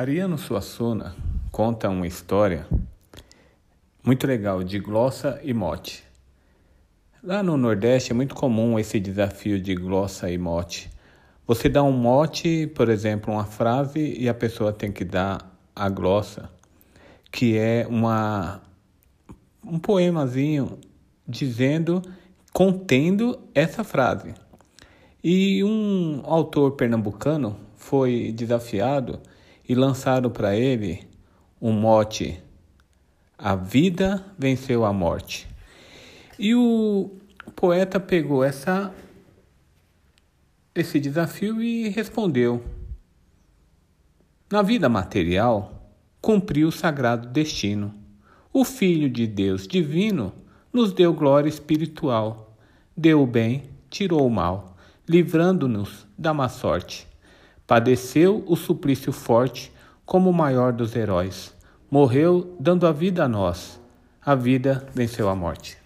Ariano Suassuna conta uma história muito legal de glossa e mote. Lá no Nordeste é muito comum esse desafio de glossa e mote. Você dá um mote, por exemplo, uma frase, e a pessoa tem que dar a glossa, que é uma, um poemazinho dizendo, contendo essa frase. E um autor pernambucano foi desafiado e lançaram para ele um mote: A vida venceu a morte. E o poeta pegou essa esse desafio e respondeu: Na vida material, cumpriu o sagrado destino. O Filho de Deus divino nos deu glória espiritual, deu o bem, tirou o mal, livrando-nos da má sorte. Padeceu o suplício forte como o maior dos heróis. Morreu dando a vida a nós. A vida venceu a morte.